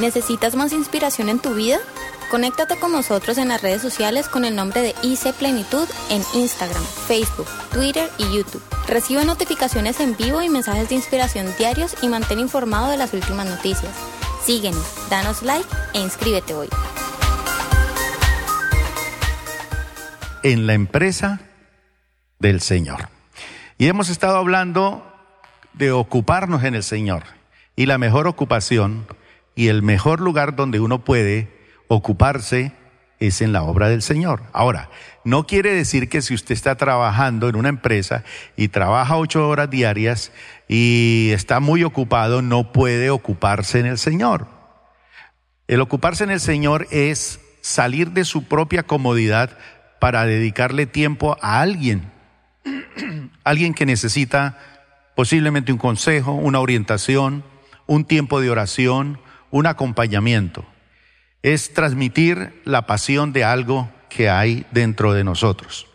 ¿Necesitas más inspiración en tu vida? Conéctate con nosotros en las redes sociales con el nombre de IC Plenitud en Instagram, Facebook, Twitter y YouTube. Recibe notificaciones en vivo y mensajes de inspiración diarios y mantén informado de las últimas noticias. Síguenos, danos like e inscríbete hoy. En la empresa del Señor. Y hemos estado hablando de ocuparnos en el Señor. Y la mejor ocupación y el mejor lugar donde uno puede ocuparse es en la obra del Señor. Ahora, no quiere decir que si usted está trabajando en una empresa y trabaja ocho horas diarias y está muy ocupado, no puede ocuparse en el Señor. El ocuparse en el Señor es salir de su propia comodidad para dedicarle tiempo a alguien, alguien que necesita posiblemente un consejo, una orientación, un tiempo de oración, un acompañamiento. Es transmitir la pasión de algo que hay dentro de nosotros.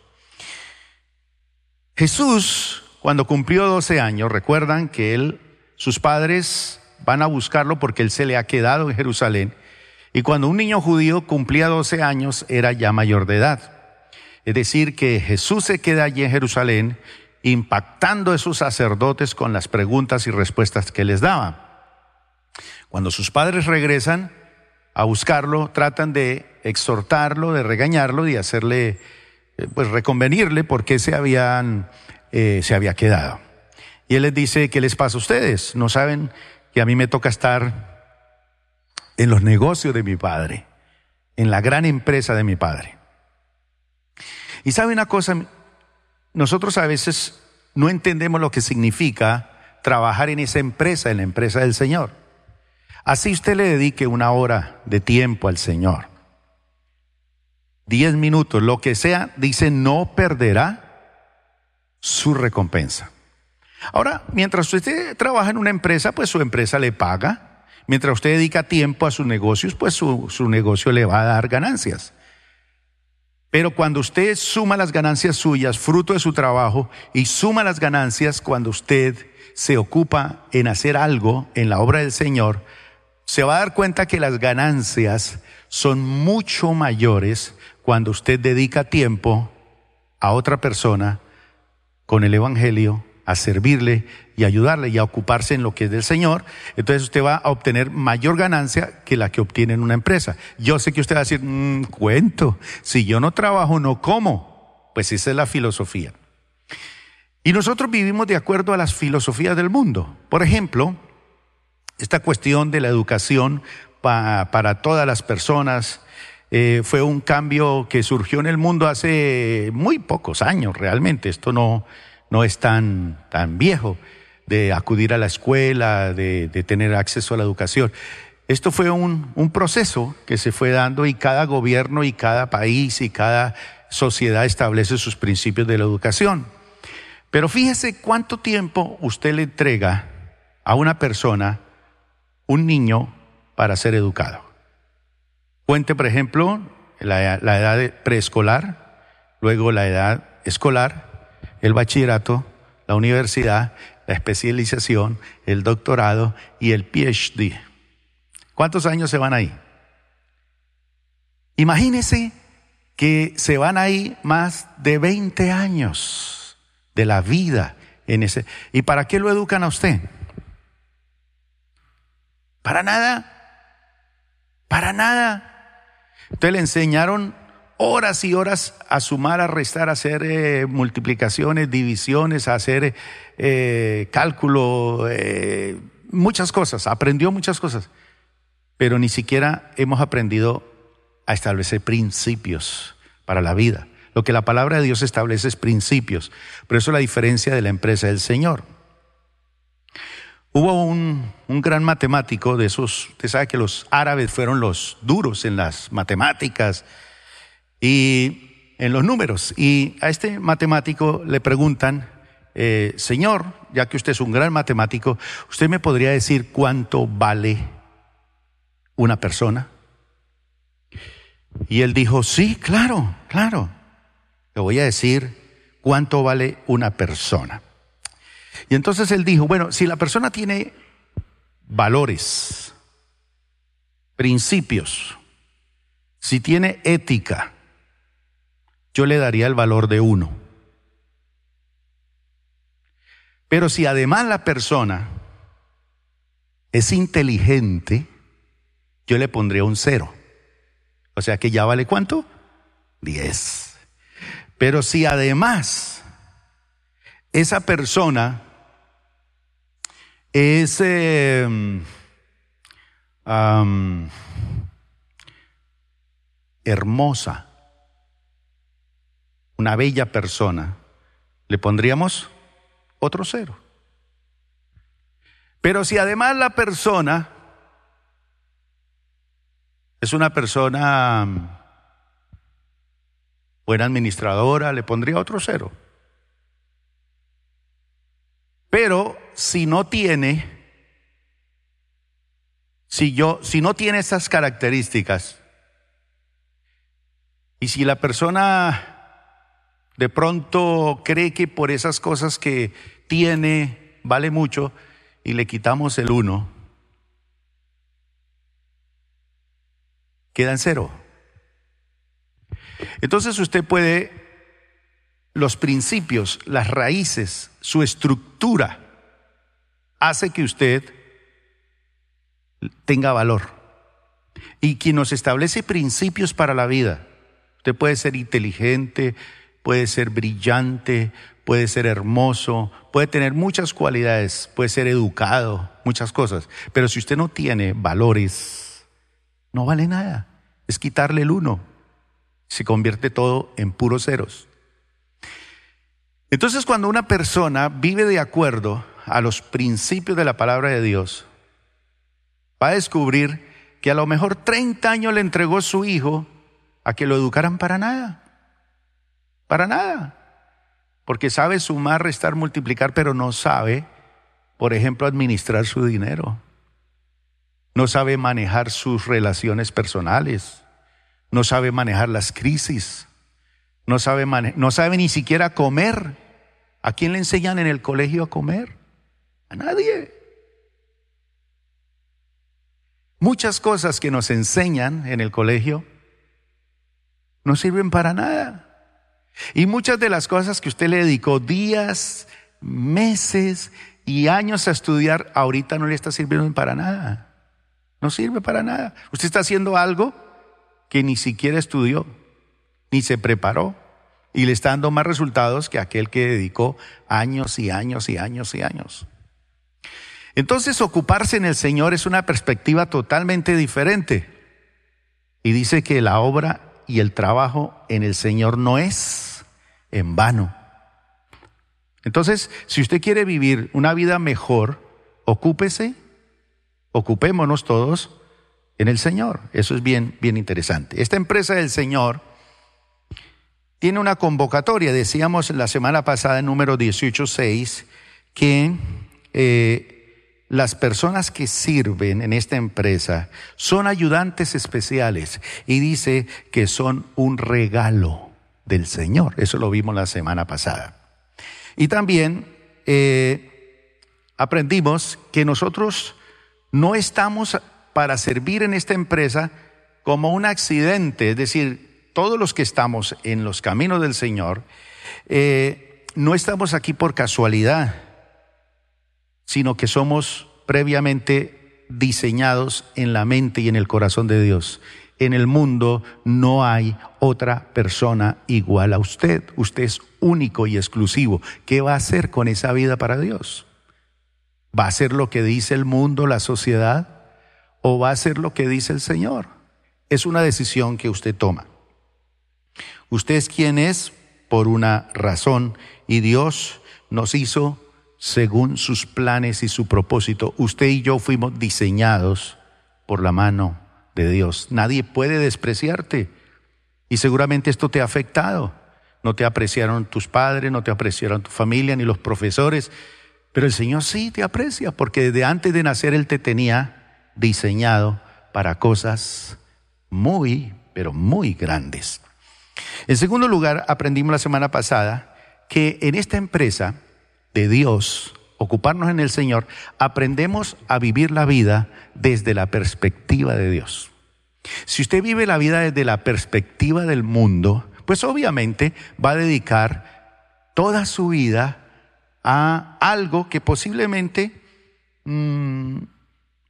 Jesús, cuando cumplió 12 años, recuerdan que él, sus padres van a buscarlo porque él se le ha quedado en Jerusalén. Y cuando un niño judío cumplía 12 años, era ya mayor de edad. Es decir, que Jesús se queda allí en Jerusalén, impactando a esos sacerdotes con las preguntas y respuestas que les daba. Cuando sus padres regresan a buscarlo, tratan de exhortarlo, de regañarlo, y hacerle, eh, pues reconvenirle por qué se habían, eh, se había quedado. Y él les dice, ¿qué les pasa a ustedes? ¿No saben que a mí me toca estar en los negocios de mi padre, en la gran empresa de mi padre? Y sabe una cosa, nosotros a veces no entendemos lo que significa trabajar en esa empresa, en la empresa del Señor. Así usted le dedique una hora de tiempo al Señor. Diez minutos, lo que sea, dice, no perderá su recompensa. Ahora, mientras usted trabaja en una empresa, pues su empresa le paga. Mientras usted dedica tiempo a sus negocios, pues su, su negocio le va a dar ganancias. Pero cuando usted suma las ganancias suyas, fruto de su trabajo, y suma las ganancias cuando usted se ocupa en hacer algo en la obra del Señor, se va a dar cuenta que las ganancias son mucho mayores cuando usted dedica tiempo a otra persona con el Evangelio, a servirle y ayudarle y a ocuparse en lo que es del Señor, entonces usted va a obtener mayor ganancia que la que obtiene en una empresa. Yo sé que usted va a decir, mmm, cuento, si yo no trabajo, no como. Pues esa es la filosofía. Y nosotros vivimos de acuerdo a las filosofías del mundo. Por ejemplo, esta cuestión de la educación para todas las personas eh, fue un cambio que surgió en el mundo hace muy pocos años realmente. Esto no, no es tan, tan viejo de acudir a la escuela, de, de tener acceso a la educación. Esto fue un, un, proceso que se fue dando y cada gobierno y cada país y cada sociedad establece sus principios de la educación. Pero fíjese cuánto tiempo usted le entrega a una persona un niño para ser educado. Cuente, por ejemplo, la, la edad preescolar, luego la edad escolar, el bachillerato, la universidad, la especialización, el doctorado y el PhD. ¿Cuántos años se van ahí? Imagínese que se van ahí más de 20 años de la vida en ese. ¿Y para qué lo educan a usted? Para nada. Para nada. Entonces le enseñaron horas y horas a sumar, a restar, a hacer eh, multiplicaciones, divisiones, a hacer eh, cálculo, eh, muchas cosas. Aprendió muchas cosas. Pero ni siquiera hemos aprendido a establecer principios para la vida. Lo que la palabra de Dios establece es principios. Pero eso es la diferencia de la empresa del Señor. Hubo un, gran matemático de esos, usted sabe que los árabes fueron los duros en las matemáticas y en los números. Y a este matemático le preguntan, eh, señor, ya que usted es un gran matemático, ¿usted me podría decir cuánto vale una persona? Y él dijo, sí, claro, claro. Le voy a decir cuánto vale una persona. Y entonces él dijo, bueno, si la persona tiene valores, principios, si tiene ética, yo le daría el valor de uno. Pero si además la persona es inteligente, yo le pondría un cero. O sea que ya vale cuánto? Diez. Pero si además esa persona es em, hermosa, una bella persona, le pondríamos otro cero. Pero si además la persona es una persona buena administradora, le pondría otro cero. Pero si no tiene, si yo, si no tiene esas características, y si la persona de pronto cree que por esas cosas que tiene vale mucho y le quitamos el uno, queda en cero. Entonces usted puede, los principios, las raíces, su estructura, hace que usted tenga valor. Y quien nos establece principios para la vida, usted puede ser inteligente, puede ser brillante, puede ser hermoso, puede tener muchas cualidades, puede ser educado, muchas cosas. Pero si usted no tiene valores, no vale nada. Es quitarle el uno. Se convierte todo en puros ceros. Entonces cuando una persona vive de acuerdo a los principios de la palabra de Dios, va a descubrir que a lo mejor 30 años le entregó su hijo a que lo educaran para nada. Para nada. Porque sabe sumar, restar, multiplicar, pero no sabe, por ejemplo, administrar su dinero. No sabe manejar sus relaciones personales. No sabe manejar las crisis. No sabe, no sabe ni siquiera comer. ¿A quién le enseñan en el colegio a comer? A nadie. Muchas cosas que nos enseñan en el colegio no sirven para nada. Y muchas de las cosas que usted le dedicó días, meses y años a estudiar, ahorita no le está sirviendo para nada. No sirve para nada. Usted está haciendo algo que ni siquiera estudió, ni se preparó, y le está dando más resultados que aquel que dedicó años y años y años y años. Entonces ocuparse en el Señor es una perspectiva totalmente diferente. Y dice que la obra y el trabajo en el Señor no es en vano. Entonces, si usted quiere vivir una vida mejor, ocúpese, ocupémonos todos en el Señor. Eso es bien, bien interesante. Esta empresa del Señor tiene una convocatoria, decíamos la semana pasada, en número 18.6, que eh, las personas que sirven en esta empresa son ayudantes especiales y dice que son un regalo del Señor. Eso lo vimos la semana pasada. Y también eh, aprendimos que nosotros no estamos para servir en esta empresa como un accidente, es decir, todos los que estamos en los caminos del Señor, eh, no estamos aquí por casualidad sino que somos previamente diseñados en la mente y en el corazón de Dios. En el mundo no hay otra persona igual a usted. Usted es único y exclusivo. ¿Qué va a hacer con esa vida para Dios? ¿Va a hacer lo que dice el mundo, la sociedad? ¿O va a hacer lo que dice el Señor? Es una decisión que usted toma. Usted es quien es por una razón y Dios nos hizo según sus planes y su propósito. Usted y yo fuimos diseñados por la mano de Dios. Nadie puede despreciarte. Y seguramente esto te ha afectado. No te apreciaron tus padres, no te apreciaron tu familia, ni los profesores. Pero el Señor sí te aprecia, porque desde antes de nacer Él te tenía diseñado para cosas muy, pero muy grandes. En segundo lugar, aprendimos la semana pasada que en esta empresa de Dios, ocuparnos en el Señor, aprendemos a vivir la vida desde la perspectiva de Dios. Si usted vive la vida desde la perspectiva del mundo, pues obviamente va a dedicar toda su vida a algo que posiblemente mm,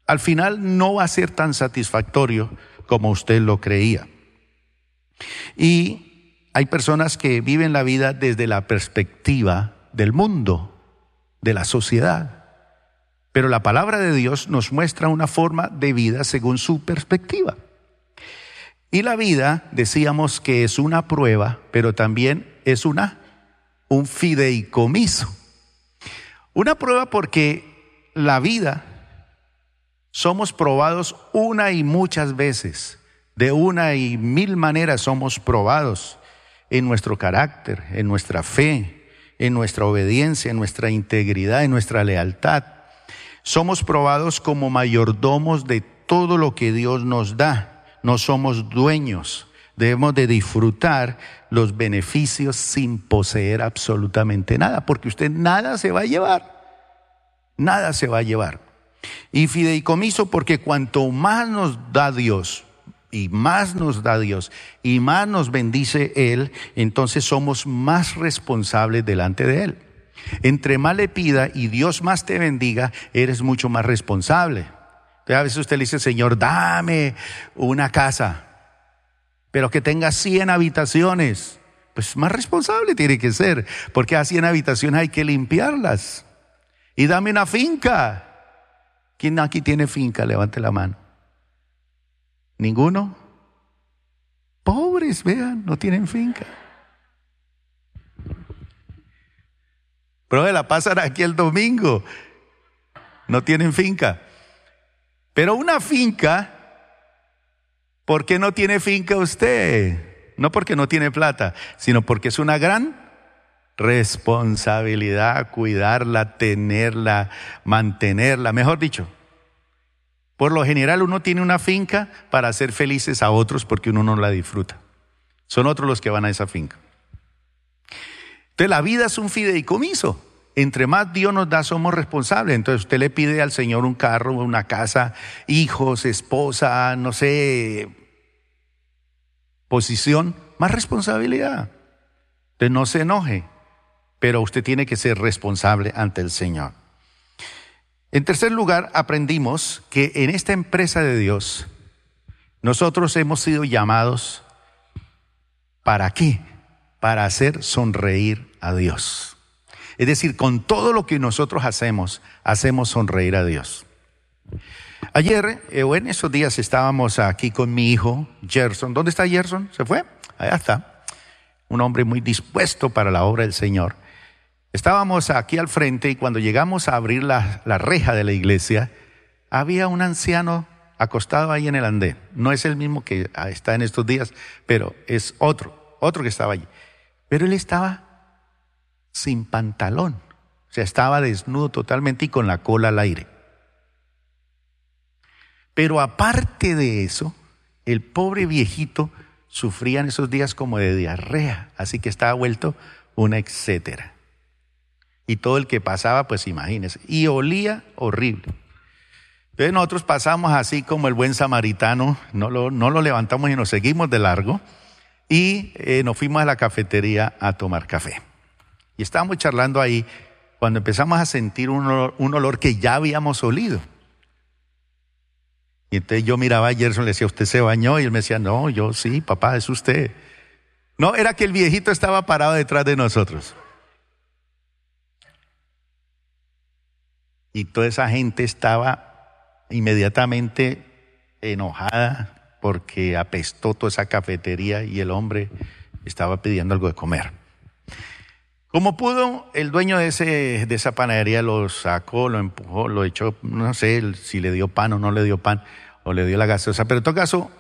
al final no va a ser tan satisfactorio como usted lo creía. Y hay personas que viven la vida desde la perspectiva del mundo, de la sociedad. Pero la palabra de Dios nos muestra una forma de vida según su perspectiva. Y la vida, decíamos que es una prueba, pero también es una un fideicomiso. Una prueba porque la vida somos probados una y muchas veces. De una y mil maneras somos probados en nuestro carácter, en nuestra fe, en nuestra obediencia, en nuestra integridad, en nuestra lealtad. Somos probados como mayordomos de todo lo que Dios nos da. No somos dueños. Debemos de disfrutar los beneficios sin poseer absolutamente nada, porque usted nada se va a llevar. Nada se va a llevar. Y fideicomiso porque cuanto más nos da Dios, y más nos da Dios, y más nos bendice Él, entonces somos más responsables delante de Él. Entre más le pida y Dios más te bendiga, eres mucho más responsable. a veces usted le dice, Señor, dame una casa, pero que tenga 100 habitaciones. Pues más responsable tiene que ser, porque a 100 habitaciones hay que limpiarlas. Y dame una finca, ¿Quién aquí tiene finca? Levante la mano. ¿Ninguno? Pobres, vean, no tienen finca. Pero la pasan aquí el domingo. No tienen finca. Pero una finca, ¿por qué no tiene finca usted? No porque no tiene plata, sino porque es una gran responsabilidad cuidarla, tenerla, mantenerla, mejor dicho. Por lo general uno tiene una finca para hacer felices a otros porque uno no la disfruta. Son otros los que van a esa finca. Entonces la vida es un fideicomiso. Entre más Dios nos da, somos responsables. Entonces usted le pide al Señor un carro, una casa, hijos, esposa, no sé, posición, más responsabilidad. Entonces no se enoje pero usted tiene que ser responsable ante el Señor. En tercer lugar, aprendimos que en esta empresa de Dios, nosotros hemos sido llamados ¿para qué? Para hacer sonreír a Dios. Es decir, con todo lo que nosotros hacemos, hacemos sonreír a Dios. Ayer, eh, o en esos días, estábamos aquí con mi hijo, Gerson. ¿Dónde está Gerson? ¿Se fue? Allá está. Un hombre muy dispuesto para la obra del Señor. Estábamos aquí al frente y cuando llegamos a abrir la, reja de la iglesia, había un anciano acostado ahí en el andén. No es el mismo que está en estos días, pero es otro, otro que estaba allí. Pero él estaba sin pantalón, o sea, estaba desnudo totalmente y con la cola al aire. Pero aparte de eso, el pobre viejito sufría en esos días como de diarrea, así que estaba vuelto una etcétera. Y todo el que pasaba, pues imagínese. Y olía horrible. Entonces nosotros pasamos así como el buen samaritano, no lo, no lo levantamos y nos seguimos de largo. Y eh, nos fuimos a la cafetería a tomar café. Y estábamos charlando ahí cuando empezamos a sentir un olor, un olor que ya habíamos olido. Y entonces yo miraba a Gerson, le decía, ¿usted se bañó? Y él me decía, no, yo sí, papá, es usted. No, era que el viejito estaba parado detrás de nosotros. Y toda esa gente estaba inmediatamente enojada porque apestó toda esa cafetería y el hombre estaba pidiendo algo de comer. Como pudo, el dueño de, ese, de esa panadería lo sacó, lo empujó, lo echó, no sé si le dio pan o no le dio pan, o le dio la gaseosa, pero en todo caso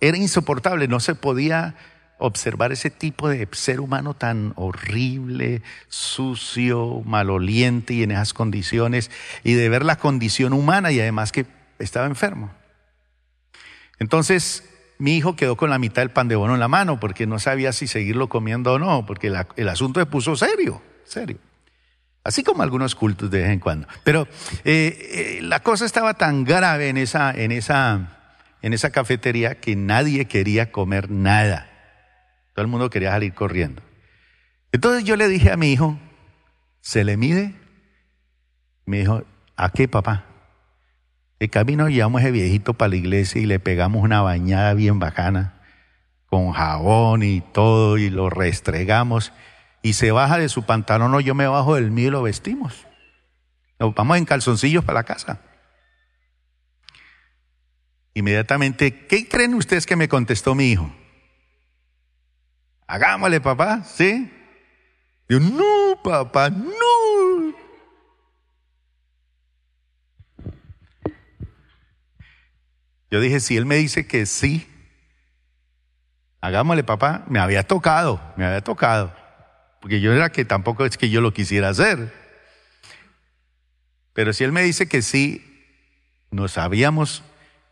era insoportable, no se podía observar ese tipo de ser humano tan horrible, sucio, maloliente y en esas condiciones, y de ver la condición humana y además que estaba enfermo. Entonces, mi hijo quedó con la mitad del pan de bono en la mano porque no sabía si seguirlo comiendo o no, porque el asunto se puso serio, serio. Así como algunos cultos de vez en cuando. Pero eh, eh, la cosa estaba tan grave en esa, en, esa, en esa cafetería que nadie quería comer nada. Todo el mundo quería salir corriendo. Entonces yo le dije a mi hijo, ¿se le mide? Me dijo, ¿a qué papá? El camino llevamos ese viejito para la iglesia y le pegamos una bañada bien bacana, con jabón y todo, y lo restregamos y se baja de su pantalón o yo me bajo del mío y lo vestimos. Nos vamos en calzoncillos para la casa. Inmediatamente, ¿qué creen ustedes que me contestó mi hijo? Hagámosle, papá, ¿sí? Yo, no, papá, no. Yo dije, si él me dice que sí, hagámosle, papá, me había tocado, me había tocado porque yo era que tampoco es que yo lo quisiera hacer. Pero si él me dice que sí, nos habíamos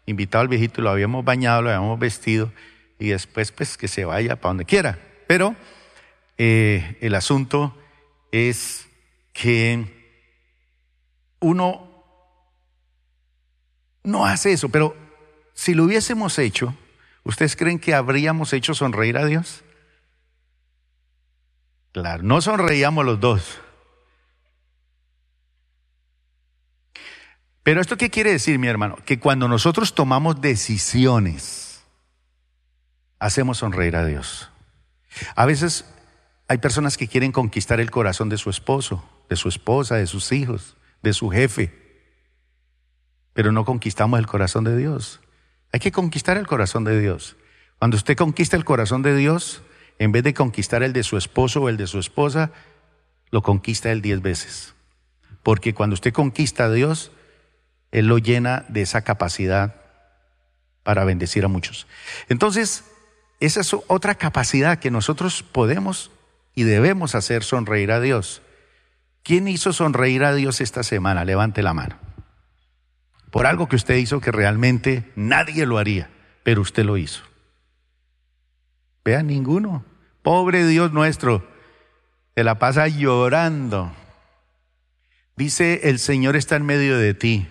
invitado al viejito, lo habíamos bañado, lo habíamos vestido y después pues que se vaya para donde quiera. Pero eh, el asunto es que uno no hace eso, pero si lo hubiésemos hecho, ¿ustedes creen que habríamos hecho sonreír a Dios? Claro, no sonreíamos los dos. Pero esto qué quiere decir, mi hermano? Que cuando nosotros tomamos decisiones, hacemos sonreír a Dios. A veces hay personas que quieren conquistar el corazón de su esposo, de su esposa, de sus hijos, de su jefe, pero no conquistamos el corazón de Dios. Hay que conquistar el corazón de Dios. Cuando usted conquista el corazón de Dios, en vez de conquistar el de su esposo o el de su esposa, lo conquista él diez veces. Porque cuando usted conquista a Dios, Él lo llena de esa capacidad para bendecir a muchos. Entonces, esa es otra capacidad que nosotros podemos y debemos hacer sonreír a Dios. ¿Quién hizo sonreír a Dios esta semana? Levante la mano. Por algo que usted hizo que realmente nadie lo haría, pero usted lo hizo. Vea, ninguno. Pobre Dios nuestro, se la pasa llorando. Dice, el Señor está en medio de ti,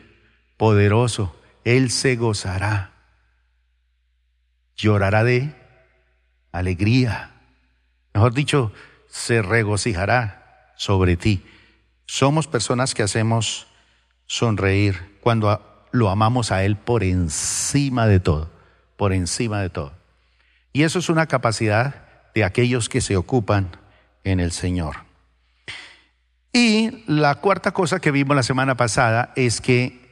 poderoso, Él se gozará. Llorará de alegría. Mejor dicho, se regocijará sobre ti. Somos personas que hacemos sonreír cuando lo amamos a Él por encima de todo, por encima de todo. Y eso es una capacidad de aquellos que se ocupan en el Señor. Y la cuarta cosa que vimos la semana pasada es que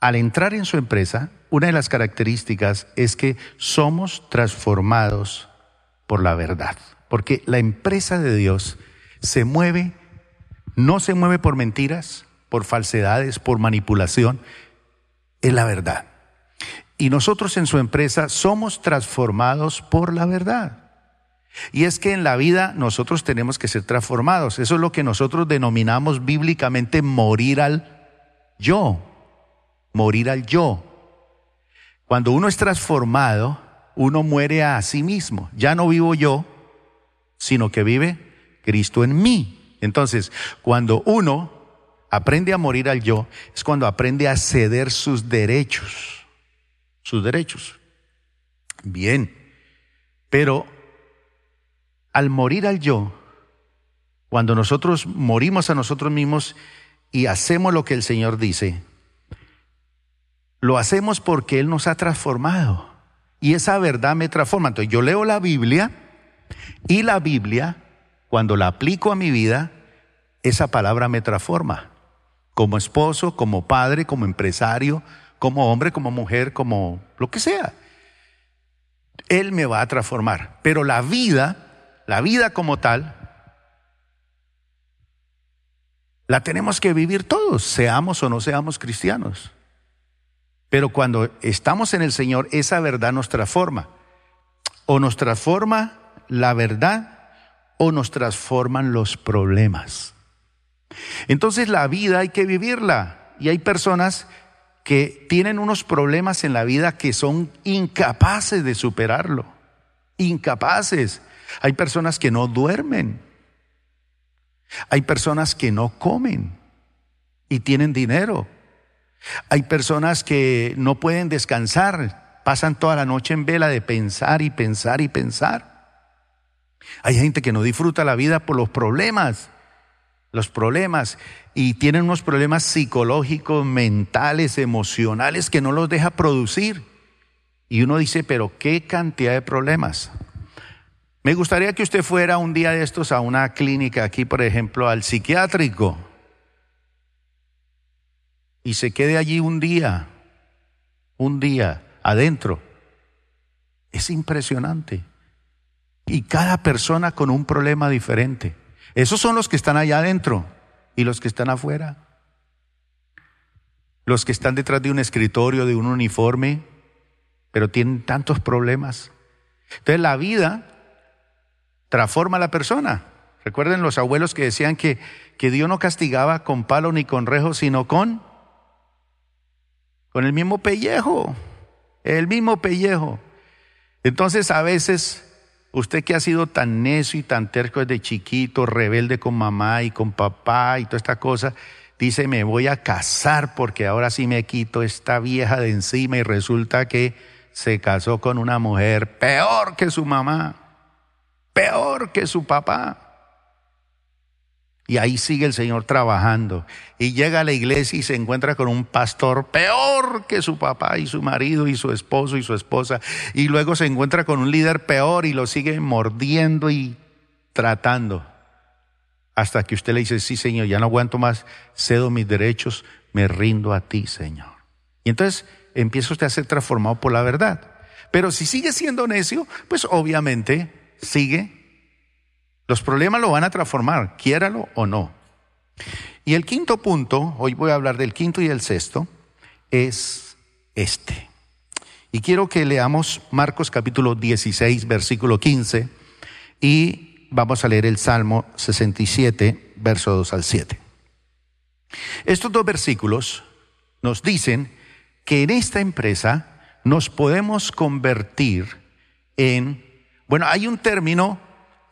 al entrar en su empresa, una de las características es que somos transformados por la verdad. Porque la empresa de Dios se mueve, no se mueve por mentiras, por falsedades, por manipulación, es la verdad. Y nosotros en su empresa somos transformados por la verdad. Y es que en la vida nosotros tenemos que ser transformados. Eso es lo que nosotros denominamos bíblicamente morir al yo. Morir al yo. Cuando uno es transformado, uno muere a sí mismo. Ya no vivo yo, sino que vive Cristo en mí. Entonces, cuando uno aprende a morir al yo, es cuando aprende a ceder sus derechos sus derechos. Bien, pero al morir al yo, cuando nosotros morimos a nosotros mismos y hacemos lo que el Señor dice, lo hacemos porque Él nos ha transformado. Y esa verdad me transforma. Entonces yo leo la Biblia y la Biblia, cuando la aplico a mi vida, esa palabra me transforma. Como esposo, como padre, como empresario, como hombre, como mujer, como lo que sea. Él me va a transformar. Pero la vida, la vida como tal, la tenemos que vivir todos, seamos o no seamos cristianos. Pero cuando estamos en el Señor, esa verdad nos transforma. O nos transforma la verdad o nos transforman los problemas. Entonces la vida hay que vivirla. Y hay personas que tienen unos problemas en la vida que son incapaces de superarlo. Incapaces. Hay personas que no duermen. Hay personas que no comen y tienen dinero. Hay personas que no pueden descansar, pasan toda la noche en vela de pensar y pensar y pensar. Hay gente que no disfruta la vida por los problemas, los problemas, y tienen unos problemas psicológicos, mentales, emocionales que no los deja producir. Y uno dice, pero qué cantidad de problemas. Me gustaría que usted fuera un día de estos a una clínica aquí, por ejemplo, al psiquiátrico, y se quede allí un día, un día adentro. Es impresionante. Y cada persona con un problema diferente. Esos son los que están allá adentro y los que están afuera. Los que están detrás de un escritorio, de un uniforme, pero tienen tantos problemas. Entonces la vida transforma a la persona. Recuerden los abuelos que decían que, que Dios no castigaba con palo ni con rejo, sino con, con el mismo pellejo, el mismo pellejo. Entonces a veces usted que ha sido tan necio y tan terco desde chiquito, rebelde con mamá y con papá y toda esta cosa, dice me voy a casar porque ahora sí me quito esta vieja de encima y resulta que se casó con una mujer peor que su mamá peor que su papá. Y ahí sigue el Señor trabajando. Y llega a la iglesia y se encuentra con un pastor peor que su papá y su marido y su esposo y su esposa. Y luego se encuentra con un líder peor y lo sigue mordiendo y tratando. Hasta que usted le dice, sí Señor, ya no aguanto más, cedo mis derechos, me rindo a ti Señor. Y entonces empieza usted a ser transformado por la verdad. Pero si sigue siendo necio, pues obviamente sigue, los problemas lo van a transformar, quiéralo o no. Y el quinto punto, hoy voy a hablar del quinto y el sexto, es este. Y quiero que leamos Marcos capítulo 16, versículo 15, y vamos a leer el Salmo 67, verso 2 al 7. Estos dos versículos nos dicen que en esta empresa nos podemos convertir en bueno, hay un término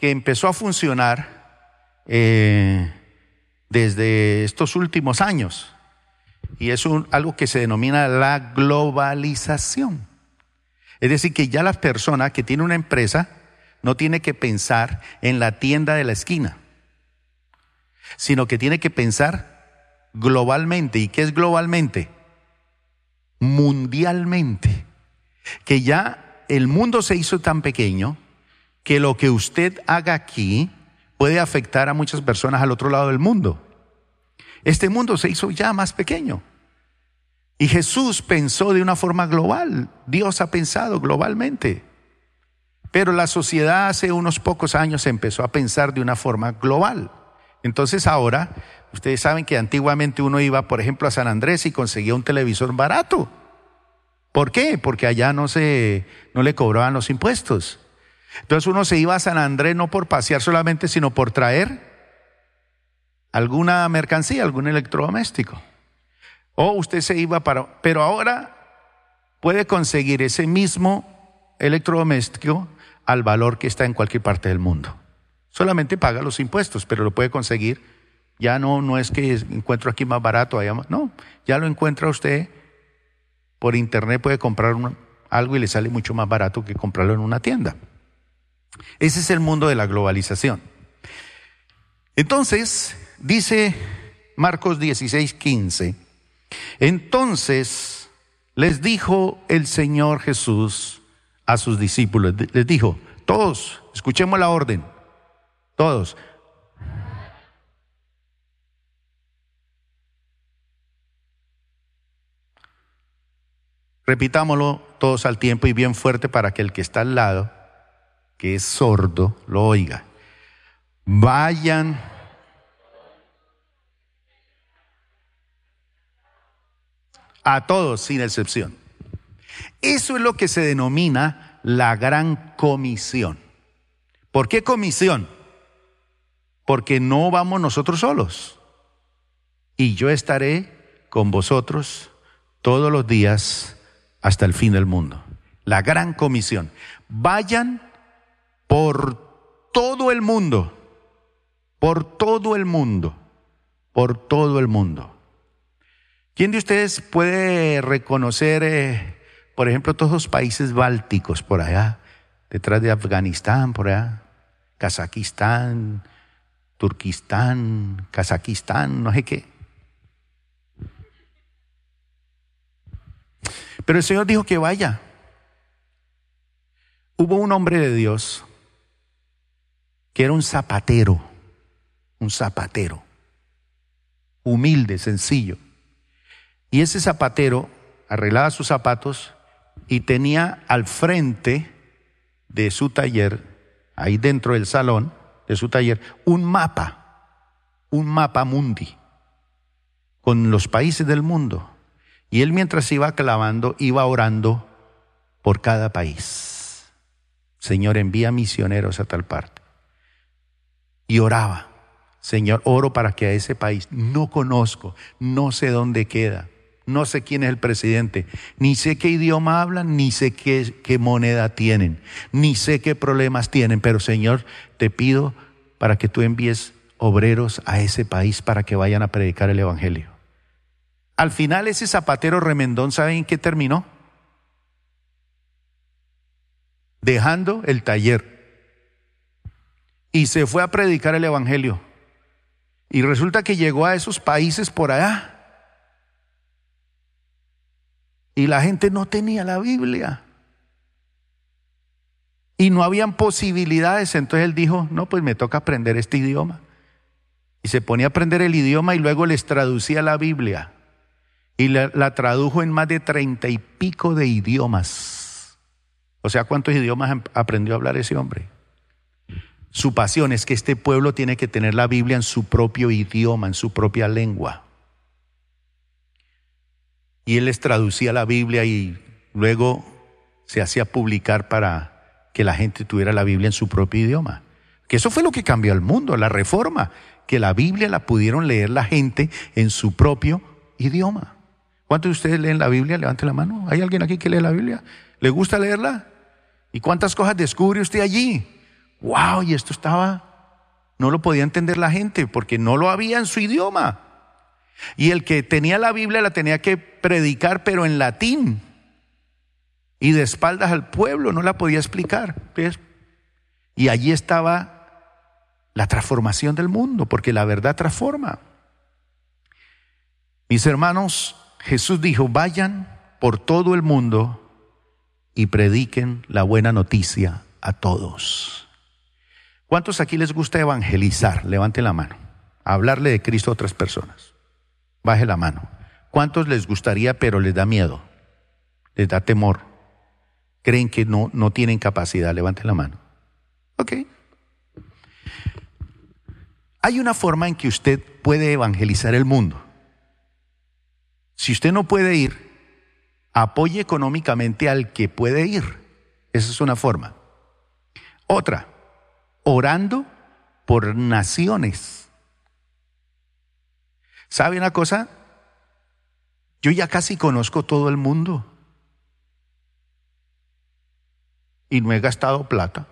que empezó a funcionar eh, desde estos últimos años y es algo que se denomina la globalización. Es decir, que ya la persona que tiene una empresa no tiene que pensar en la tienda de la esquina, sino que tiene que pensar globalmente. ¿Y qué es globalmente? Mundialmente. Que ya el mundo se hizo tan pequeño que lo que usted haga aquí puede afectar a muchas personas al otro lado del mundo. Este mundo se hizo ya más pequeño. Y Jesús pensó de una forma global. Dios ha pensado globalmente. Pero la sociedad hace unos pocos años empezó a pensar de una forma global. Entonces ahora, ustedes saben que antiguamente uno iba, por ejemplo, a San Andrés y conseguía un televisor barato. ¿Por qué? Porque allá no se no le cobraban los impuestos. Entonces uno se iba a San Andrés no por pasear solamente, sino por traer alguna mercancía, algún electrodoméstico. O usted se iba para... Pero ahora puede conseguir ese mismo electrodoméstico al valor que está en cualquier parte del mundo. Solamente paga los impuestos, pero lo puede conseguir. Ya no, no es que encuentro aquí más barato, allá no, ya lo encuentra usted por internet, puede comprar algo y le sale mucho más barato que comprarlo en una tienda. Ese es el mundo de la globalización. Entonces, dice Marcos 16, 15, entonces les dijo el Señor Jesús a sus discípulos, les dijo, todos, escuchemos la orden, todos. Repitámoslo todos al tiempo y bien fuerte para que el que está al lado que es sordo lo oiga. Vayan. A todos, sin excepción. Eso es lo que se denomina la gran comisión. ¿Por qué comisión? Porque no vamos nosotros solos. Y yo estaré con vosotros todos los días hasta el fin del mundo. La gran comisión. Vayan por todo el mundo, por todo el mundo, por todo el mundo. ¿Quién de ustedes puede reconocer, eh, por ejemplo, todos los países bálticos por allá, detrás de Afganistán, por allá, Kazajistán, Turquistán, Kazajistán, no sé qué? Pero el Señor dijo que vaya. Hubo un hombre de Dios que era un zapatero, un zapatero, humilde, sencillo. Y ese zapatero arreglaba sus zapatos y tenía al frente de su taller, ahí dentro del salón de su taller, un mapa, un mapa mundi, con los países del mundo. Y él mientras iba clavando, iba orando por cada país. Señor, envía misioneros a tal parte. Y oraba. Señor, oro para que a ese país no conozco, no sé dónde queda, no sé quién es el presidente, ni sé qué idioma hablan, ni sé qué, moneda tienen, ni sé qué problemas tienen, pero Señor, te pido para que tú envíes obreros a ese país para que vayan a predicar el Evangelio. Al final ese zapatero remendón, ¿saben en qué terminó? Dejando el taller. Y se fue a predicar el Evangelio. Y resulta que llegó a esos países por allá. Y la gente no tenía la Biblia. Y no habían posibilidades. Entonces él dijo, no, pues me toca aprender este idioma. Y se ponía a aprender el idioma y luego les traducía la Biblia y la, tradujo en más de treinta y pico de idiomas. O sea, ¿cuántos idiomas aprendió a hablar ese hombre? Su pasión es que este pueblo tiene que tener la Biblia en su propio idioma, en su propia lengua. Y él les traducía la Biblia y luego se hacía publicar para que la gente tuviera la Biblia en su propio idioma. Que eso fue lo que cambió el mundo, la reforma, que la Biblia la pudieron leer la gente en su propio idioma. ¿Cuántos de ustedes leen la Biblia? Levante la mano. ¿Hay alguien aquí que lee la Biblia? ¿Le gusta leerla? ¿Y cuántas cosas descubre usted allí? ¡Wow! Y esto estaba, no lo podía entender la gente porque no lo había en su idioma. Y el que tenía la Biblia la tenía que predicar, pero en latín. Y de espaldas al pueblo, no la podía explicar. Y allí estaba la transformación del mundo, porque la verdad transforma. Mis hermanos, Jesús dijo, vayan por todo el mundo y prediquen la buena noticia a todos. ¿Cuántos aquí les gusta evangelizar? Levante la mano. Hablarle de Cristo a otras personas. Baje la mano. ¿Cuántos les gustaría pero les da miedo? Les da temor. Creen que no, no tienen capacidad. Levante la mano. Ok. Hay una forma en que usted puede evangelizar el mundo. Si usted no puede ir, apoye económicamente al que puede ir. Esa es una forma. Otra, orando por naciones. ¿Sabe una cosa? Yo ya casi conozco todo el mundo. Y no he gastado plata.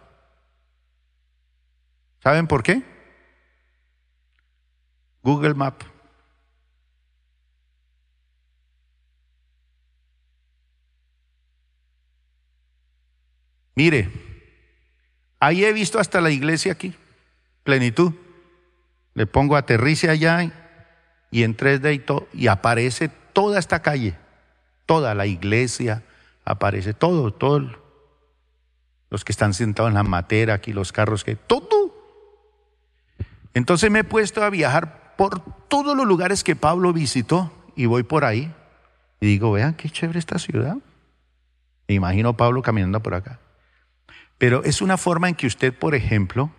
¿Saben por qué? Google Maps. Mire, ahí he visto hasta la iglesia aquí, plenitud. Le pongo aterrice allá y en 3D y, todo, y aparece toda esta calle, toda la iglesia, aparece todo, todo. Los que están sentados en la matera aquí, los carros que, todo. Entonces me he puesto a viajar por todos los lugares que Pablo visitó y voy por ahí y digo, vean qué chévere esta ciudad. Me imagino Pablo caminando por acá. Pero es una forma en que usted, por ejemplo,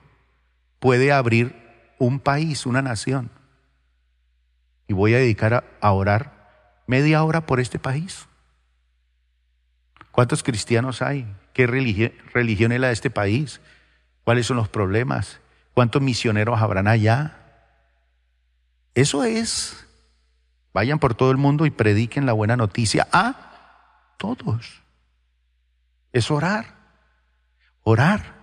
puede abrir un país, una nación. Y voy a dedicar a, orar media hora por este país. ¿Cuántos cristianos hay? ¿Qué religión, es la de este país? ¿Cuáles son los problemas? ¿Cuántos misioneros habrán allá? Eso es. Vayan por todo el mundo y prediquen la buena noticia a todos. Es orar. Orar.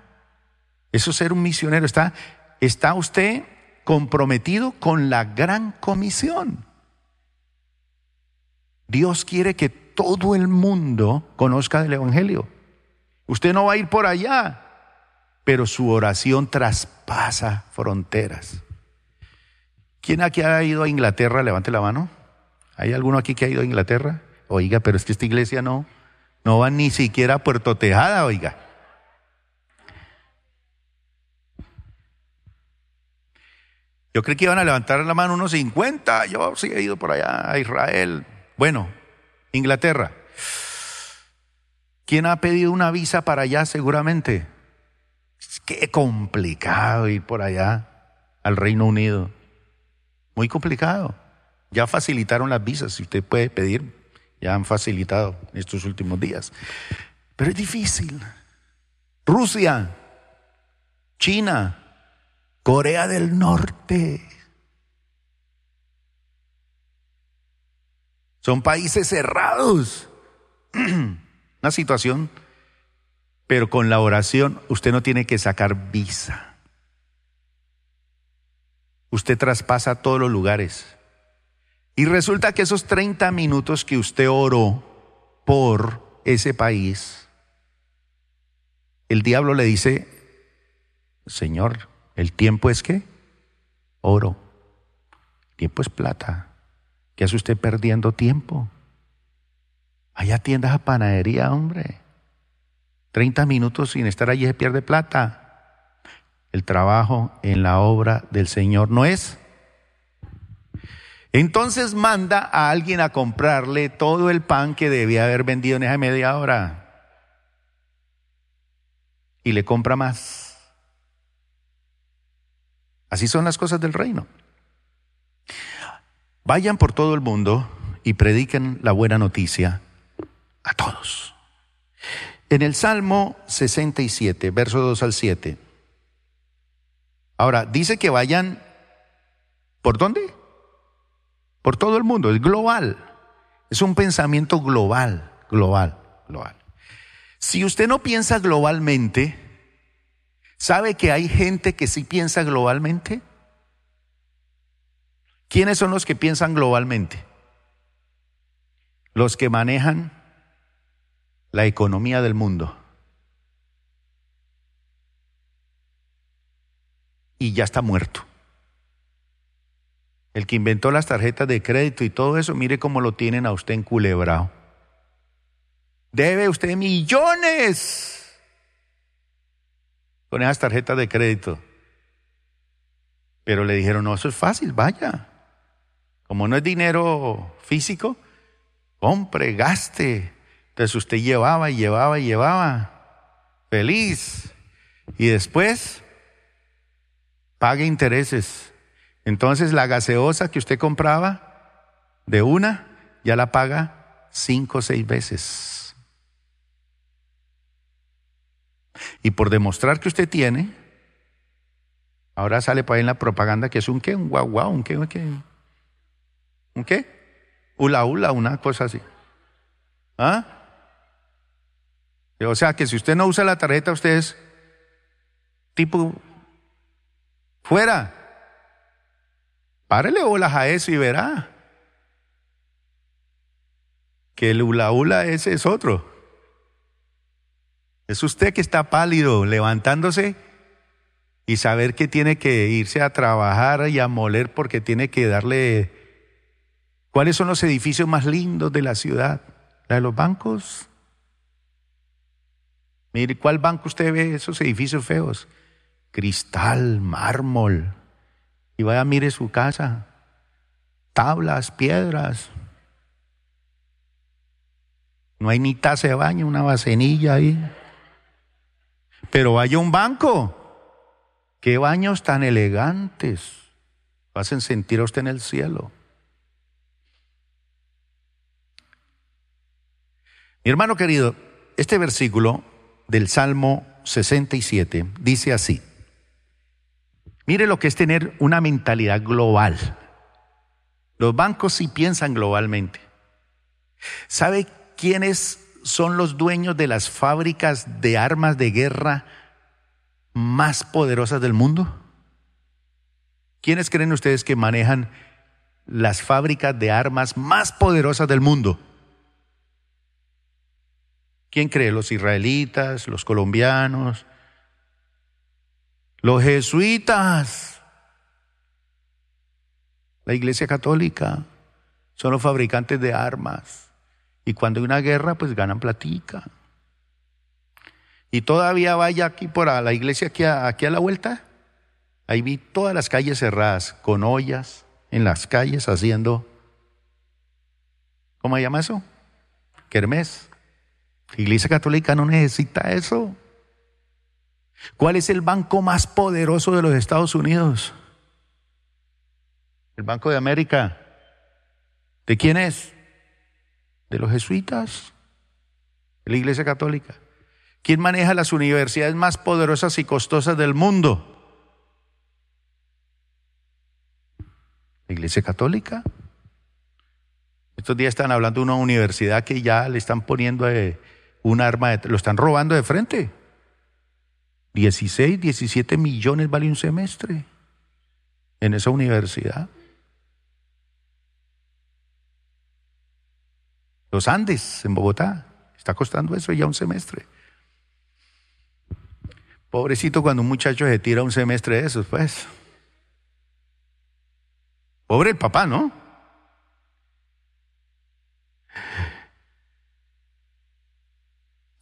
Eso es ser un misionero. Está, está usted comprometido con la gran comisión. Dios quiere que todo el mundo conozca del Evangelio. Usted no va a ir por allá, pero su oración traspasa fronteras. ¿Quién aquí ha ido a Inglaterra? Levante la mano. ¿Hay alguno aquí que ha ido a Inglaterra? Oiga, pero es que esta iglesia no, no va ni siquiera a Puerto Tejada, oiga. Yo creí que iban a levantar la mano unos 50. Yo sí he ido por allá a Israel. Bueno, Inglaterra. ¿Quién ha pedido una visa para allá seguramente? Qué complicado ir por allá al Reino Unido. Muy complicado. Ya facilitaron las visas, si usted puede pedir, ya han facilitado estos últimos días. Pero es difícil. Rusia, China, Corea del Norte. Son países cerrados. Una situación, pero con la oración usted no tiene que sacar visa. Usted traspasa todos los lugares. Y resulta que esos 30 minutos que usted oró por ese país, el diablo le dice, Señor, ¿el tiempo es qué? Oro. El tiempo es plata. ¿Qué hace usted perdiendo tiempo? Allá tiendas a panadería, hombre. 30 minutos sin estar allí se pierde plata. El trabajo en la obra del Señor no es entonces manda a alguien a comprarle todo el pan que debía haber vendido en esa media hora. Y le compra más. Así son las cosas del reino. Vayan por todo el mundo y prediquen la buena noticia a todos. En el Salmo 67, verso 2 al 7. Ahora, dice que vayan, ¿por dónde? por todo el mundo, es global. Es un pensamiento global, global, global. Si usted no piensa globalmente, ¿sabe que hay gente que sí piensa globalmente? ¿Quiénes son los que piensan globalmente? Los que manejan la economía del mundo. Y ya está muerto. El que inventó las tarjetas de crédito y todo eso, mire cómo lo tienen a usted enculebrado. Debe usted millones con esas tarjetas de crédito. Pero le dijeron, no, eso es fácil, vaya. Como no es dinero físico, compre, gaste. Entonces usted llevaba y llevaba y llevaba. Feliz. Y después pague intereses. Entonces la gaseosa que usted compraba de una, ya la paga cinco o seis veces. Y por demostrar que usted tiene, ahora sale para ahí en la propaganda que es un qué, un guau guau, un qué, un qué. ¿Un qué? Ula ula, una cosa así. ¿Ah? O sea que si usted no usa la tarjeta, usted es tipo fuera. Párele bolas a eso y verá que el hula hula ese es otro. Es usted que está pálido, levantándose y saber que tiene que irse a trabajar y a moler porque tiene que darle... ¿Cuáles son los edificios más lindos de la ciudad? ¿La de los bancos? Mire, ¿cuál banco usted ve esos edificios feos? Cristal, mármol, y vaya, mire su casa. Tablas, piedras. No hay ni taza de baño, una bacenilla ahí. Pero vaya un banco. Qué baños tan elegantes. Hacen sentir a usted en el cielo. Mi hermano querido, este versículo del Salmo 67 dice así. Mire lo que es tener una mentalidad global. Los bancos sí piensan globalmente. ¿Sabe quiénes son los dueños de las fábricas de armas de guerra más poderosas del mundo? ¿Quiénes creen ustedes que manejan las fábricas de armas más poderosas del mundo? ¿Quién cree? ¿Los israelitas? ¿Los colombianos? ¿Los jesuitas? La Iglesia Católica son los fabricantes de armas. Y cuando hay una guerra, pues ganan platica. Y todavía vaya aquí por la iglesia, aquí a, aquí a la vuelta. Ahí vi todas las calles cerradas, con ollas en las calles haciendo, ¿cómo se llama eso? Kermés. La iglesia católica no necesita eso. ¿Cuál es el banco más poderoso de los Estados Unidos? El Banco de América. ¿De quién es? De los jesuitas, de la Iglesia Católica. ¿Quién maneja las universidades más poderosas y costosas del mundo? La Iglesia Católica. Estos días están hablando de una universidad que ya le están poniendo eh, un arma, de, lo están robando de frente. 16, 17 millones vale un semestre en esa universidad. Los Andes, en Bogotá, está costando eso ya un semestre. Pobrecito cuando un muchacho se tira un semestre de esos, pues. Pobre el papá, ¿no?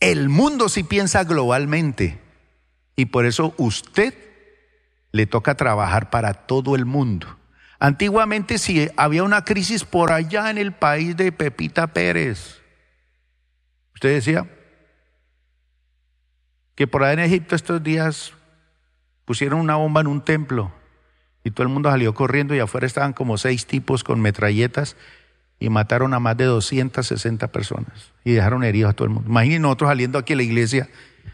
El mundo sí piensa globalmente y por eso usted le toca trabajar para todo el mundo. Antiguamente si había una crisis por allá en el país de Pepita Pérez, usted decía que por allá en Egipto estos días pusieron una bomba en un templo y todo el mundo salió corriendo y afuera estaban como seis tipos con metralletas y mataron a más de 260 personas y dejaron heridos a todo el mundo. Imaginen nosotros saliendo aquí a la iglesia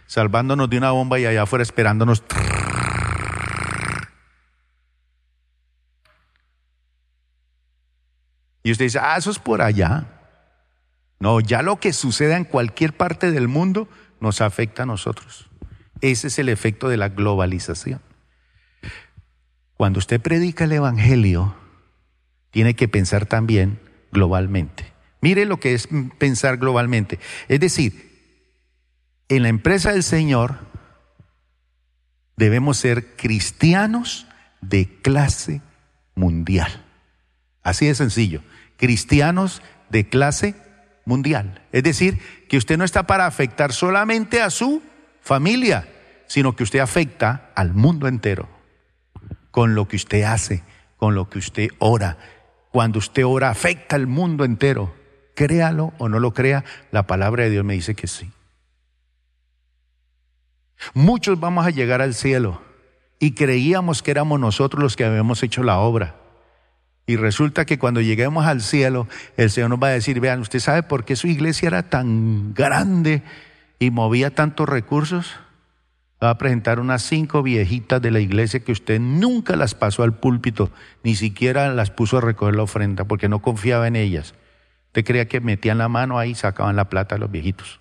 salvándonos de una bomba y allá afuera esperándonos. Y usted dice, ah, eso es por allá. No, ya lo que suceda en cualquier parte del mundo nos afecta a nosotros. Ese es el efecto de la globalización. Cuando usted predica el Evangelio, tiene que pensar también globalmente. Mire lo que es pensar globalmente. Es decir, en la empresa del Señor debemos ser cristianos de clase mundial. Así de sencillo. Cristianos de clase mundial. Es decir, que usted no está para afectar solamente a su familia, sino que usted afecta al mundo entero con lo que usted hace, con lo que usted ora. Cuando usted ora, afecta al mundo entero. Créalo o no lo crea, la palabra de Dios me dice que sí. Muchos vamos a llegar al cielo y creíamos que éramos nosotros los que habíamos hecho la obra. Y resulta que cuando lleguemos al cielo, el Señor nos va a decir, vean, ¿usted sabe por qué su iglesia era tan grande y movía tantos recursos? Va a presentar unas cinco viejitas de la iglesia que usted nunca las pasó al púlpito, ni siquiera las puso a recoger la ofrenda, porque no confiaba en ellas. Usted creía que metían la mano ahí y sacaban la plata a los viejitos.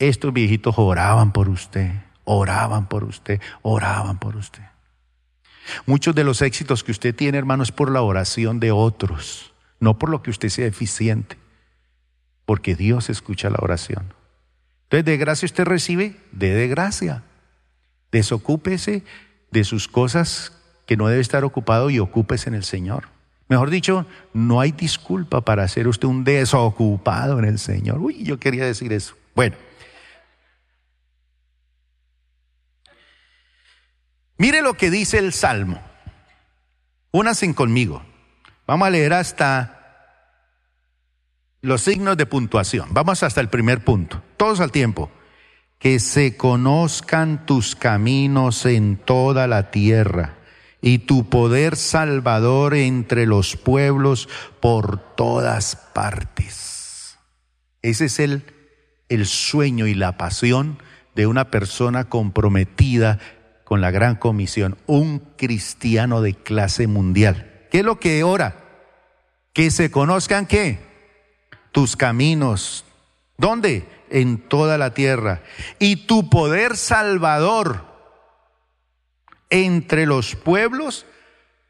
Estos viejitos oraban por usted, oraban por usted, oraban por usted. Muchos de los éxitos que usted tiene, hermano, es por la oración de otros, no por lo que usted sea eficiente, porque Dios escucha la oración. Entonces, de gracia usted recibe, de de gracia. Desocúpese de sus cosas que no debe estar ocupado y ocúpese en el Señor. Mejor dicho, no hay disculpa para ser usted un desocupado en el Señor. Uy, yo quería decir eso. Bueno. Mire lo que dice el Salmo. Únanse conmigo. Vamos a leer hasta los signos de puntuación. Vamos hasta el primer punto. Todos al tiempo. Que se conozcan tus caminos en toda la tierra y tu poder salvador entre los pueblos por todas partes. Ese es el, el sueño y la pasión de una persona comprometida con la gran comisión, un cristiano de clase mundial. ¿Qué es lo que ora? Que se conozcan qué? Tus caminos. ¿Dónde? En toda la tierra. Y tu poder salvador entre los pueblos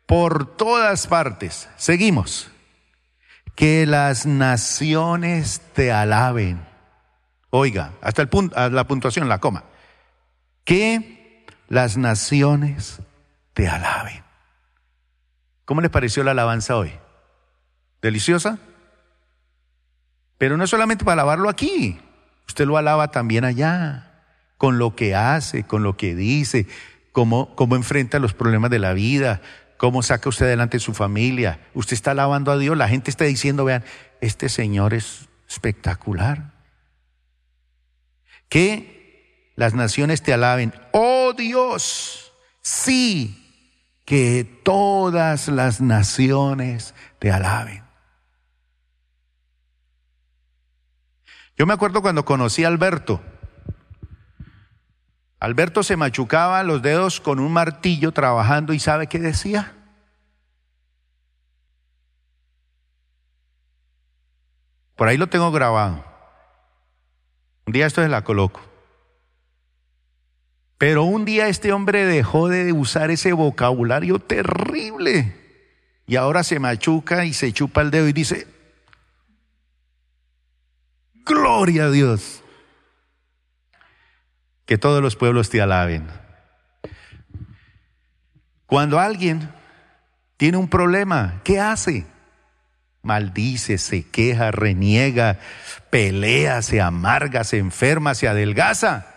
por todas partes. Seguimos. Que las naciones te alaben. Oiga, hasta el punto, la puntuación, la coma. Que las naciones te alaben. ¿Cómo les pareció la alabanza hoy? ¿Deliciosa? Pero no solamente para alabarlo aquí, usted lo alaba también allá, con lo que hace, con lo que dice, cómo, cómo enfrenta los problemas de la vida, cómo saca usted adelante su familia. Usted está alabando a Dios, la gente está diciendo, vean, este Señor es espectacular. Que las naciones te alaben. Oh Dios, sí, que todas las naciones te alaben. Yo me acuerdo cuando conocí a Alberto. Alberto se machucaba los dedos con un martillo trabajando y ¿sabe qué decía? Por ahí lo tengo grabado. Un día esto se la coloco. Pero un día este hombre dejó de usar ese vocabulario terrible y ahora se machuca y se chupa el dedo y dice, Gloria a Dios. Que todos los pueblos te alaben. Cuando alguien tiene un problema, ¿qué hace? Maldice, se queja, reniega, pelea, se amarga, se enferma, se adelgaza.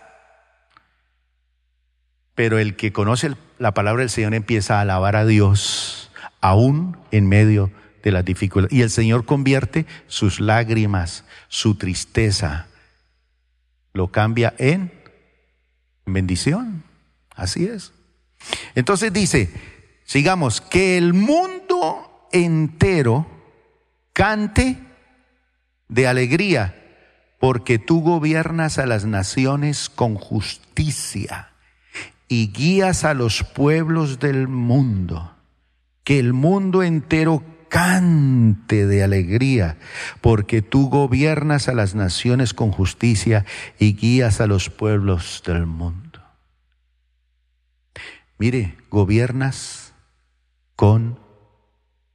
Pero el que conoce la palabra del Señor empieza a alabar a Dios, aún en medio de las dificultades. Y el Señor convierte sus lágrimas, su tristeza, lo cambia en bendición. Así es. Entonces dice, sigamos, que el mundo entero cante de alegría, porque tú gobiernas a las naciones con justicia y guías a los pueblos del mundo. Que el mundo entero cante de alegría, porque tú gobiernas a las naciones con justicia y guías a los pueblos del mundo. Mire, gobiernas con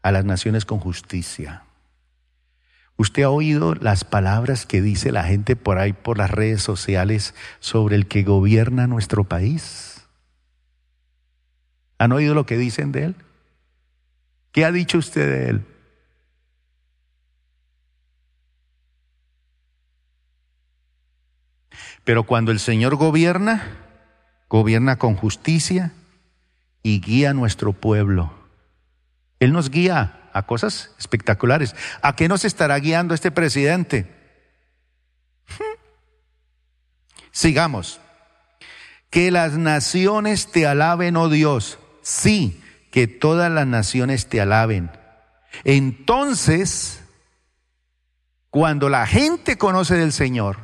a las naciones con justicia. ¿Usted ha oído las palabras que dice la gente por ahí por las redes sociales sobre el que gobierna nuestro país? ¿Han oído lo que dicen de él? ¿Qué ha dicho usted de él? Pero cuando el Señor gobierna, gobierna con justicia y guía a nuestro pueblo. Él nos guía a cosas espectaculares. ¿A qué nos estará guiando este presidente? Sigamos. Que las naciones te alaben, oh Dios. Sí, que todas las naciones te alaben. Entonces, cuando la gente conoce del Señor,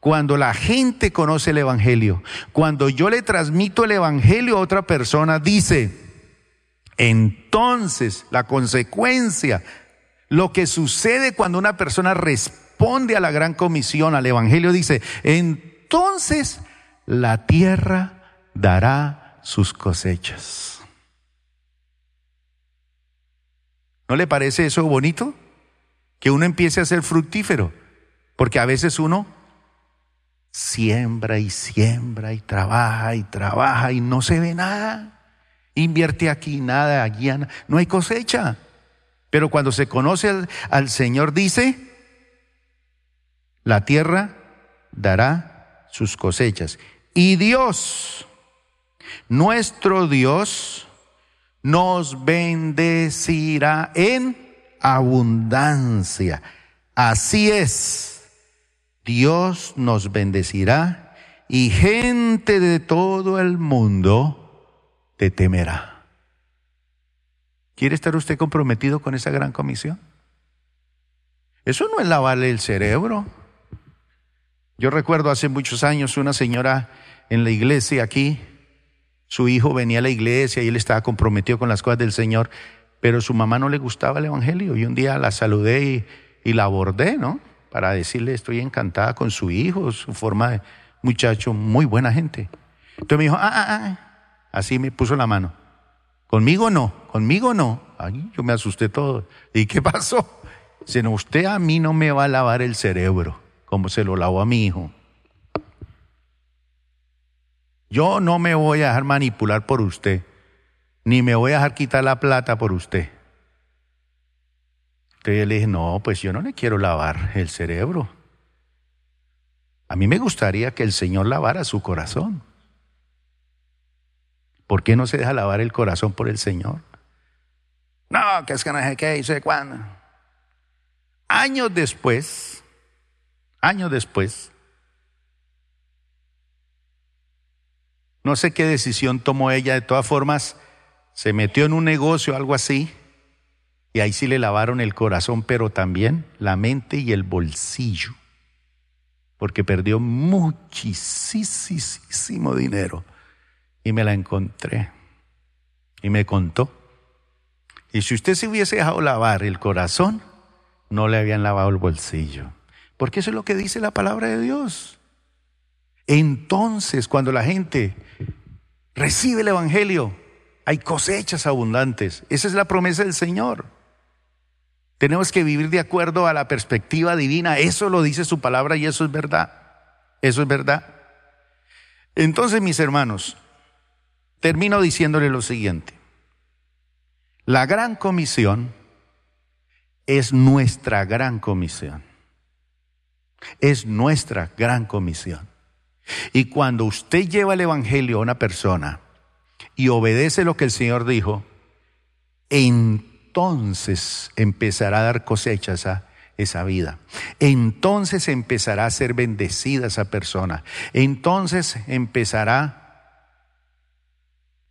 cuando la gente conoce el Evangelio, cuando yo le transmito el Evangelio a otra persona, dice, entonces la consecuencia, lo que sucede cuando una persona responde a la gran comisión, al Evangelio, dice, entonces la tierra dará sus cosechas. ¿No le parece eso bonito? Que uno empiece a ser fructífero. Porque a veces uno siembra y siembra y trabaja y trabaja y no se ve nada. Invierte aquí nada, allí no hay cosecha. Pero cuando se conoce al, al Señor dice, la tierra dará sus cosechas. Y Dios, nuestro Dios, nos bendecirá en abundancia. Así es, Dios nos bendecirá y gente de todo el mundo te temerá. ¿Quiere estar usted comprometido con esa gran comisión? Eso no es lavarle el cerebro. Yo recuerdo hace muchos años una señora en la iglesia aquí, su hijo venía a la iglesia y él estaba comprometido con las cosas del Señor, pero su mamá no le gustaba el Evangelio. Y un día la saludé y, la abordé, ¿no? Para decirle, estoy encantada con su hijo, su forma de muchacho, muy buena gente. Entonces me dijo, ah, ah, ah, Así me puso la mano. Conmigo no, conmigo no. Ay, yo me asusté todo. ¿Y qué pasó? Dice, no, usted a mí no me va a lavar el cerebro como se lo lavó a mi hijo. Yo no me voy a dejar manipular por usted, ni me voy a dejar quitar la plata por usted. Entonces le dije, no, pues yo no le quiero lavar el cerebro. A mí me gustaría que el Señor lavara su corazón. ¿Por qué no se deja lavar el corazón por el Señor? No, que es que no sé qué, y sé cuándo. Años después, años después, no sé qué decisión tomó ella, de todas formas, se metió en un negocio, algo así, y ahí sí le lavaron el corazón, pero también la mente y el bolsillo, porque perdió muchísimo dinero. Y me la encontré, y me contó. Y si usted se hubiese dejado lavar el corazón, no le habían lavado el bolsillo. Porque eso es lo que dice la palabra de Dios. Entonces, cuando la gente recibe el Evangelio, hay cosechas abundantes. Esa es la promesa del Señor. Tenemos que vivir de acuerdo a la perspectiva divina. Eso lo dice su palabra y eso es verdad. Eso es verdad. Entonces, mis hermanos, termino diciéndole lo siguiente. La gran comisión es nuestra gran comisión. Es nuestra gran comisión. Y cuando usted lleva el Evangelio a una persona y obedece lo que el Señor dijo, entonces empezará a dar cosechas a esa vida. Entonces empezará a ser bendecida esa persona. Entonces empezará...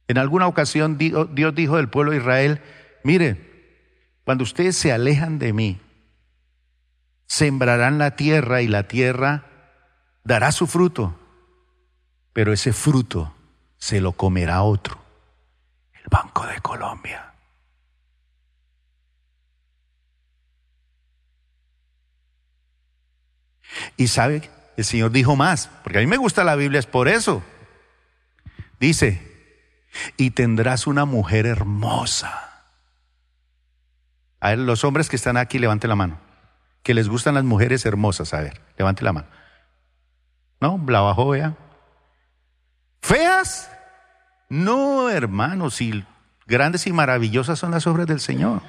En alguna ocasión Dios dijo del pueblo de Israel, mire, cuando ustedes se alejan de mí, sembrarán la tierra y la tierra dará su fruto, pero ese fruto se lo comerá otro, el Banco de Colombia. Y sabe, el Señor dijo más, porque a mí me gusta la Biblia, es por eso. Dice, y tendrás una mujer hermosa a ver, los hombres que están aquí, levanten la mano. Que les gustan las mujeres hermosas, a ver, levante la mano. ¿No? La bajó, vea. ¿Feas? No, hermanos, si grandes y maravillosas son las obras del Señor.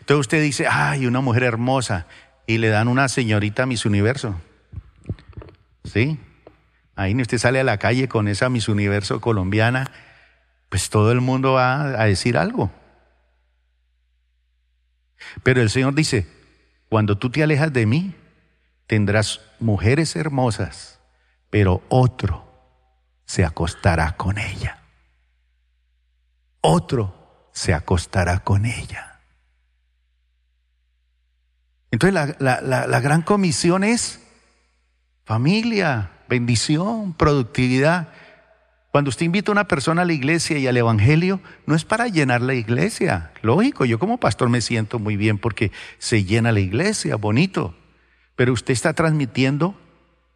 Entonces usted dice, ay, una mujer hermosa, y le dan una señorita Miss Universo. ¿Sí? Ahí usted sale a la calle con esa Miss Universo colombiana, pues todo el mundo va a decir algo. Pero el Señor dice, cuando tú te alejas de mí, tendrás mujeres hermosas, pero otro se acostará con ella. Otro se acostará con ella. Entonces la, la gran comisión es familia, bendición, productividad. Cuando usted invita a una persona a la iglesia y al evangelio, no es para llenar la iglesia. Lógico, yo como pastor me siento muy bien porque se llena la iglesia, bonito. Pero usted está transmitiendo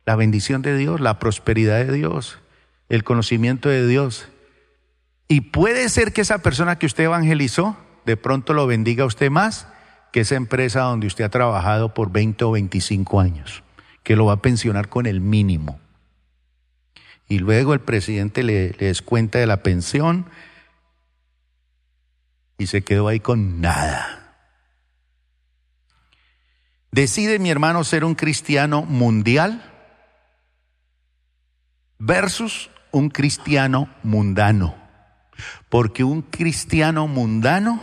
la bendición de Dios, la prosperidad de Dios, el conocimiento de Dios. Y puede ser que esa persona que usted evangelizó, de pronto lo bendiga a usted más que esa empresa donde usted ha trabajado por 20 o 25 años que lo va a pensionar con el mínimo. Y luego el presidente le, le descuenta de la pensión y se quedó ahí con nada. Decide mi hermano ser un cristiano mundial versus un cristiano mundano. Porque un cristiano mundano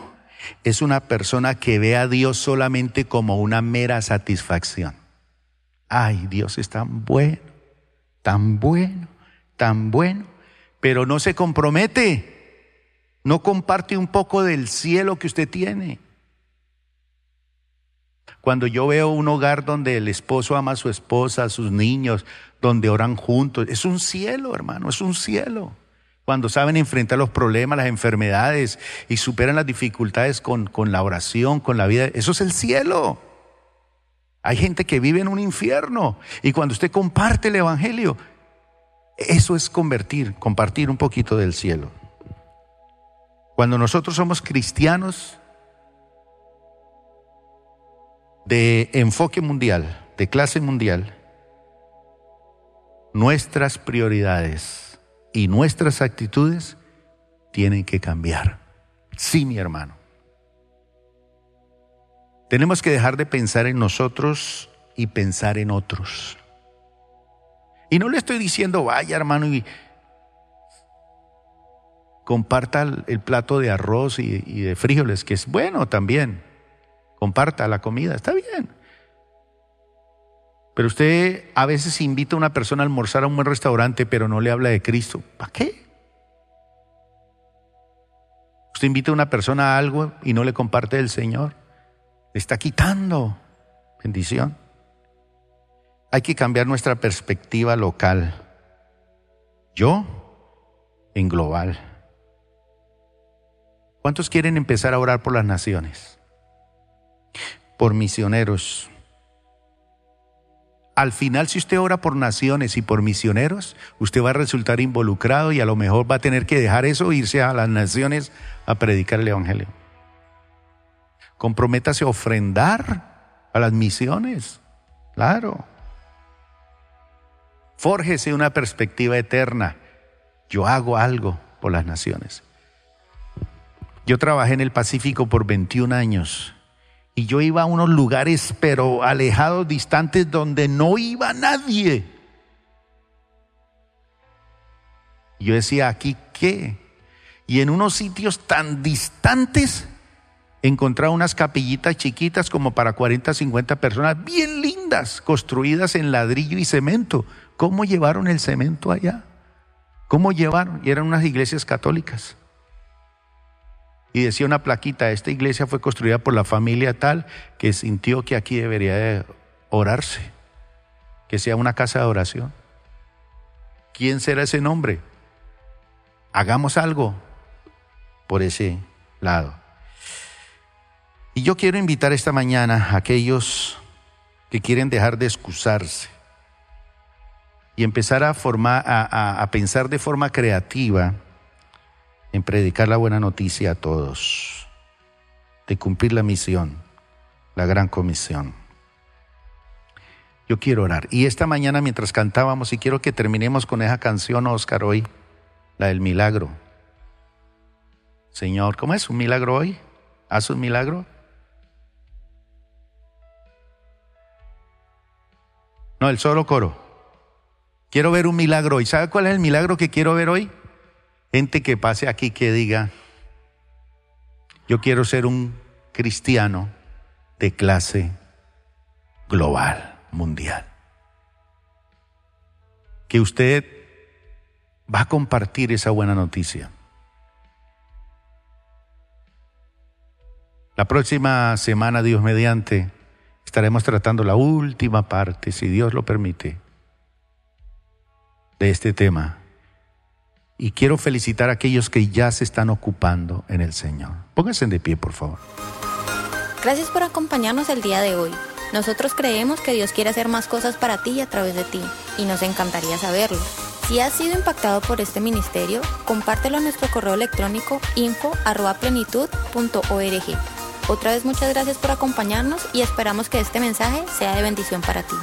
es una persona que ve a Dios solamente como una mera satisfacción. Ay, Dios es tan bueno, tan bueno, tan bueno, pero no se compromete, no comparte un poco del cielo que usted tiene. Cuando yo veo un hogar donde el esposo ama a su esposa, a sus niños, donde oran juntos, es un cielo, hermano, es un cielo. Cuando saben enfrentar los problemas, las enfermedades y superan las dificultades con, con la oración, con la vida, eso es el cielo. Hay gente que vive en un infierno y cuando usted comparte el Evangelio, eso es convertir, compartir un poquito del cielo. Cuando nosotros somos cristianos de enfoque mundial, de clase mundial, nuestras prioridades y nuestras actitudes tienen que cambiar. Sí, mi hermano. Tenemos que dejar de pensar en nosotros y pensar en otros. Y no le estoy diciendo, vaya hermano, y comparta el plato de arroz y, de frijoles, que es bueno también. Comparta la comida, está bien. Pero usted a veces invita a una persona a almorzar a un buen restaurante, pero no le habla de Cristo. ¿Para qué? Usted invita a una persona a algo y no le comparte del Señor está quitando bendición. Hay que cambiar nuestra perspectiva local. Yo en global. ¿Cuántos quieren empezar a orar por las naciones? Por misioneros. Al final, si usted ora por naciones y por misioneros, usted va a resultar involucrado y a lo mejor va a tener que dejar eso e irse a las naciones a predicar el Evangelio. Comprométase a ofrendar a las misiones. Claro. Fórjese una perspectiva eterna. Yo hago algo por las naciones. Yo trabajé en el Pacífico por 21 años y yo iba a unos lugares pero alejados, distantes, donde no iba nadie. Yo decía, ¿aquí qué? Y en unos sitios tan distantes encontrar unas capillitas chiquitas como para 40, 50 personas, bien lindas, construidas en ladrillo y cemento. ¿Cómo llevaron el cemento allá? ¿Cómo llevaron? Y eran unas iglesias católicas. Y decía una plaquita, esta iglesia fue construida por la familia tal que sintió que aquí debería de orarse, que sea una casa de oración. ¿Quién será ese nombre? Hagamos algo por ese lado. Y yo quiero invitar esta mañana a aquellos que quieren dejar de excusarse y empezar a, formar, a, pensar de forma creativa en predicar la buena noticia a todos, de cumplir la misión, la gran comisión. Yo quiero orar. Y esta mañana mientras cantábamos, y quiero que terminemos con esa canción, Oscar, hoy, la del milagro. Señor, ¿cómo es un milagro hoy? ¿Haz un milagro? No, el solo coro. Quiero ver un milagro hoy. ¿Sabe cuál es el milagro que quiero ver hoy? Gente que pase aquí que diga, yo quiero ser un cristiano de clase global, mundial. Que usted va a compartir esa buena noticia. La próxima semana, Dios mediante, estaremos tratando la última parte, si Dios lo permite, de este tema. Y quiero felicitar a aquellos que ya se están ocupando en el Señor. Pónganse de pie, por favor. Gracias por acompañarnos el día de hoy. Nosotros creemos que Dios quiere hacer más cosas para ti y a través de ti, y nos encantaría saberlo. Si has sido impactado por este ministerio, compártelo a nuestro correo electrónico info.plenitud.org. Otra vez muchas gracias por acompañarnos y esperamos que este mensaje sea de bendición para ti.